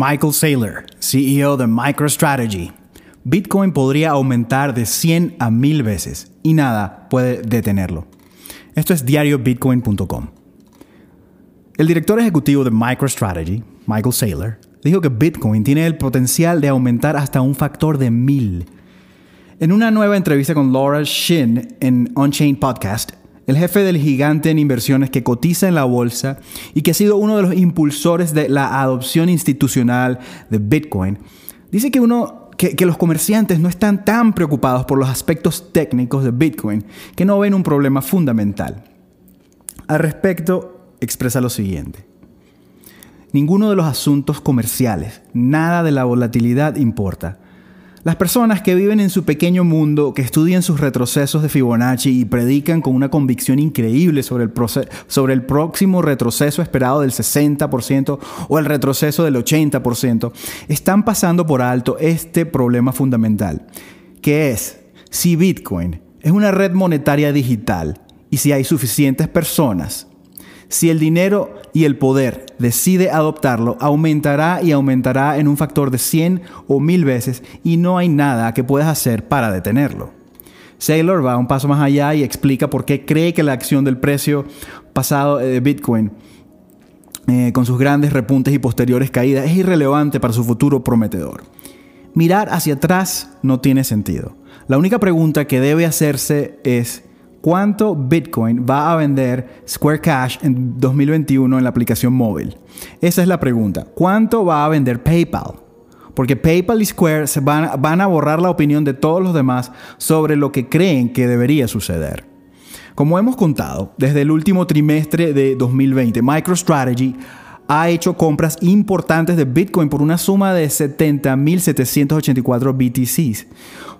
Michael Saylor, CEO de MicroStrategy. Bitcoin podría aumentar de 100 a 1000 veces y nada puede detenerlo. Esto es diariobitcoin.com. El director ejecutivo de MicroStrategy, Michael Saylor, dijo que Bitcoin tiene el potencial de aumentar hasta un factor de 1000. En una nueva entrevista con Laura Shin en Unchained Podcast, el jefe del gigante en inversiones que cotiza en la bolsa y que ha sido uno de los impulsores de la adopción institucional de Bitcoin, dice que, uno, que, los comerciantes no están tan preocupados por los aspectos técnicos de Bitcoin, que no ven un problema fundamental. Al respecto, expresa lo siguiente. Ninguno de los asuntos comerciales, nada de la volatilidad importa. Las personas que viven en su pequeño mundo, que estudian sus retrocesos de Fibonacci y predican con una convicción increíble sobre el, sobre el próximo retroceso esperado del 60% o el retroceso del 80%, están pasando por alto este problema fundamental, que es si Bitcoin es una red monetaria digital y si hay suficientes personas si el dinero y el poder decide adoptarlo, aumentará y aumentará en un factor de 100 o 1000 veces y no hay nada que puedas hacer para detenerlo. Saylor va un paso más allá y explica por qué cree que la acción del precio pasado de Bitcoin, eh, con sus grandes repuntes y posteriores caídas, es irrelevante para su futuro prometedor. Mirar hacia atrás no tiene sentido. La única pregunta que debe hacerse es, ¿Cuánto Bitcoin va a vender Square Cash en 2021 en la aplicación móvil? Esa es la pregunta. ¿Cuánto va a vender PayPal? Porque PayPal y Square se van, van, a borrar la opinión de todos los demás sobre lo que creen que debería suceder. Como hemos contado, desde el último trimestre de 2020, MicroStrategy ha hecho compras importantes de Bitcoin por una suma de 70.784 BTCs,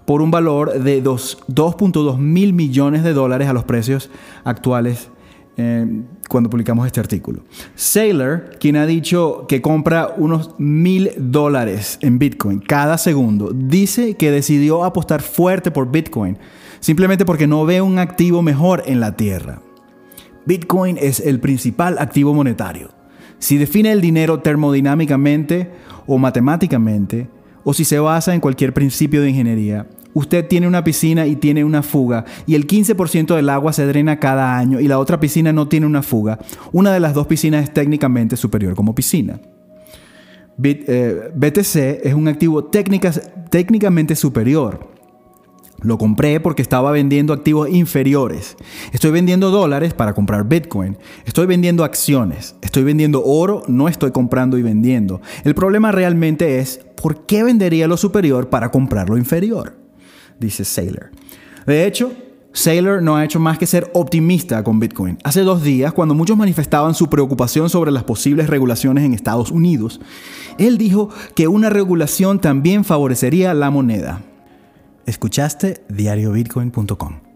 por un valor de 2.2 mil millones de dólares a los precios actuales eh, cuando publicamos este artículo. Saylor, quien ha dicho que compra unos mil dólares en Bitcoin cada segundo, dice que decidió apostar fuerte por Bitcoin, simplemente porque no ve un activo mejor en la Tierra. Bitcoin es el principal activo monetario si define el dinero termodinámicamente o matemáticamente, o si se basa en cualquier principio de ingeniería, usted tiene una piscina y tiene una fuga, y el 15% del agua se drena cada año y la otra piscina no tiene una fuga, una de las dos piscinas es técnicamente superior como piscina. BTC eh, es un activo técnicamente superior lo compré porque estaba vendiendo activos inferiores. Estoy vendiendo dólares para comprar Bitcoin. Estoy vendiendo acciones. Estoy vendiendo oro, no estoy comprando y vendiendo. El problema realmente es, ¿por qué vendería lo superior para comprar lo inferior? Dice Saylor. De hecho, Saylor no ha hecho más que ser optimista con Bitcoin. Hace dos días, cuando muchos manifestaban su preocupación sobre las posibles regulaciones en Estados Unidos, él dijo que una regulación también favorecería la moneda. Escuchaste diariobitcoin.com.